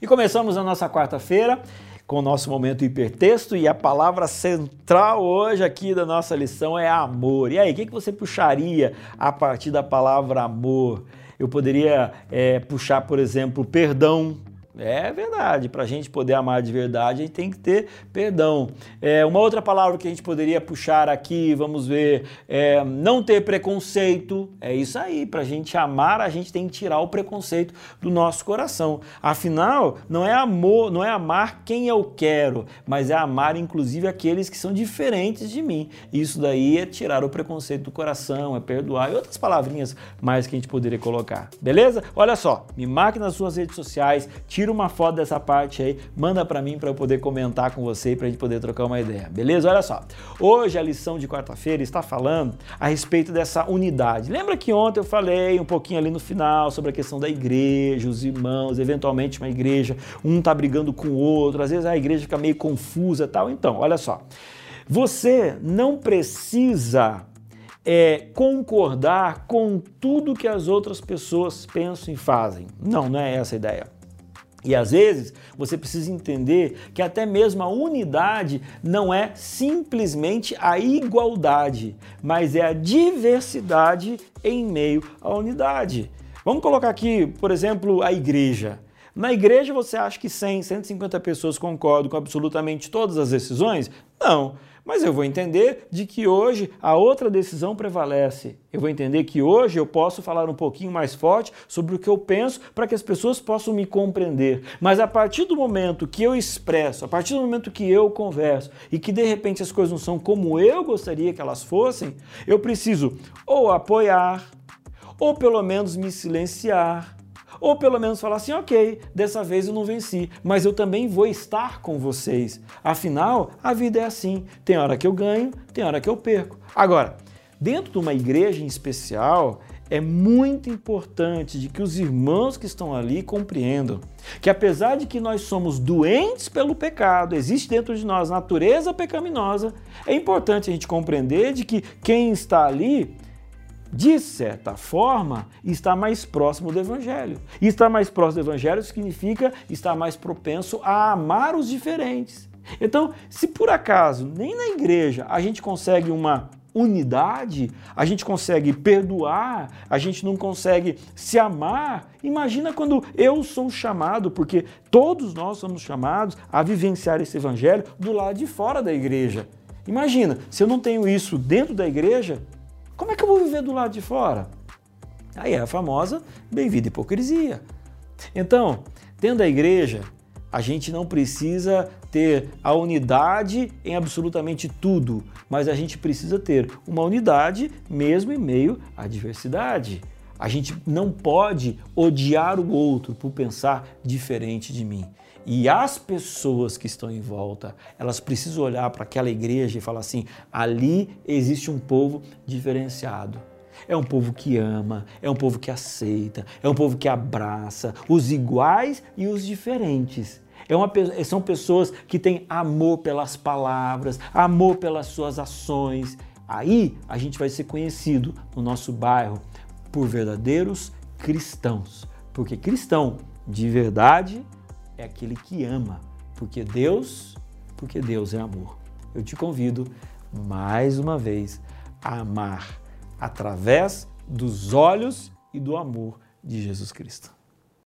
E começamos a nossa quarta-feira com o nosso momento hipertexto e a palavra central hoje aqui da nossa lição é amor. E aí, o que você puxaria a partir da palavra amor? Eu poderia é, puxar, por exemplo, perdão, é verdade, para a gente poder amar de verdade, a gente tem que ter perdão. É, uma outra palavra que a gente poderia puxar aqui, vamos ver, é não ter preconceito. É isso aí, para a gente amar, a gente tem que tirar o preconceito do nosso coração. Afinal, não é amor, não é amar quem eu quero, mas é amar inclusive aqueles que são diferentes de mim. Isso daí é tirar o preconceito do coração, é perdoar e outras palavrinhas mais que a gente poderia colocar. Beleza? Olha só, me marque nas suas redes sociais, tira tira uma foto dessa parte aí, manda para mim para eu poder comentar com você e para a gente poder trocar uma ideia, beleza? Olha só, hoje a lição de quarta-feira está falando a respeito dessa unidade. Lembra que ontem eu falei um pouquinho ali no final sobre a questão da igreja, os irmãos, eventualmente uma igreja, um tá brigando com o outro, às vezes a igreja fica meio confusa tal. Então, olha só, você não precisa é, concordar com tudo que as outras pessoas pensam e fazem. Não, não é essa a ideia. E às vezes você precisa entender que até mesmo a unidade não é simplesmente a igualdade, mas é a diversidade em meio à unidade. Vamos colocar aqui, por exemplo, a igreja. Na igreja você acha que 100, 150 pessoas concordam com absolutamente todas as decisões? Não. Mas eu vou entender de que hoje a outra decisão prevalece. Eu vou entender que hoje eu posso falar um pouquinho mais forte sobre o que eu penso para que as pessoas possam me compreender. Mas a partir do momento que eu expresso, a partir do momento que eu converso e que de repente as coisas não são como eu gostaria que elas fossem, eu preciso ou apoiar, ou pelo menos me silenciar, ou pelo menos falar assim, ok, dessa vez eu não venci, mas eu também vou estar com vocês. Afinal, a vida é assim: tem hora que eu ganho, tem hora que eu perco. Agora, dentro de uma igreja em especial, é muito importante de que os irmãos que estão ali compreendam que apesar de que nós somos doentes pelo pecado, existe dentro de nós natureza pecaminosa, é importante a gente compreender de que quem está ali de certa forma, está mais próximo do Evangelho. E estar mais próximo do Evangelho significa estar mais propenso a amar os diferentes. Então, se por acaso nem na igreja a gente consegue uma unidade, a gente consegue perdoar, a gente não consegue se amar. Imagina quando eu sou chamado, porque todos nós somos chamados a vivenciar esse evangelho do lado de fora da igreja. Imagina, se eu não tenho isso dentro da igreja, como é que eu vou viver do lado de fora? Aí é a famosa bem-vinda hipocrisia. Então, dentro da igreja, a gente não precisa ter a unidade em absolutamente tudo, mas a gente precisa ter uma unidade mesmo em meio à diversidade. A gente não pode odiar o outro por pensar diferente de mim. E as pessoas que estão em volta, elas precisam olhar para aquela igreja e falar assim: ali existe um povo diferenciado. É um povo que ama, é um povo que aceita, é um povo que abraça os iguais e os diferentes. É uma, são pessoas que têm amor pelas palavras, amor pelas suas ações. Aí a gente vai ser conhecido no nosso bairro por verdadeiros cristãos. Porque cristão de verdade é aquele que ama, porque Deus, porque Deus é amor. Eu te convido mais uma vez a amar através dos olhos e do amor de Jesus Cristo.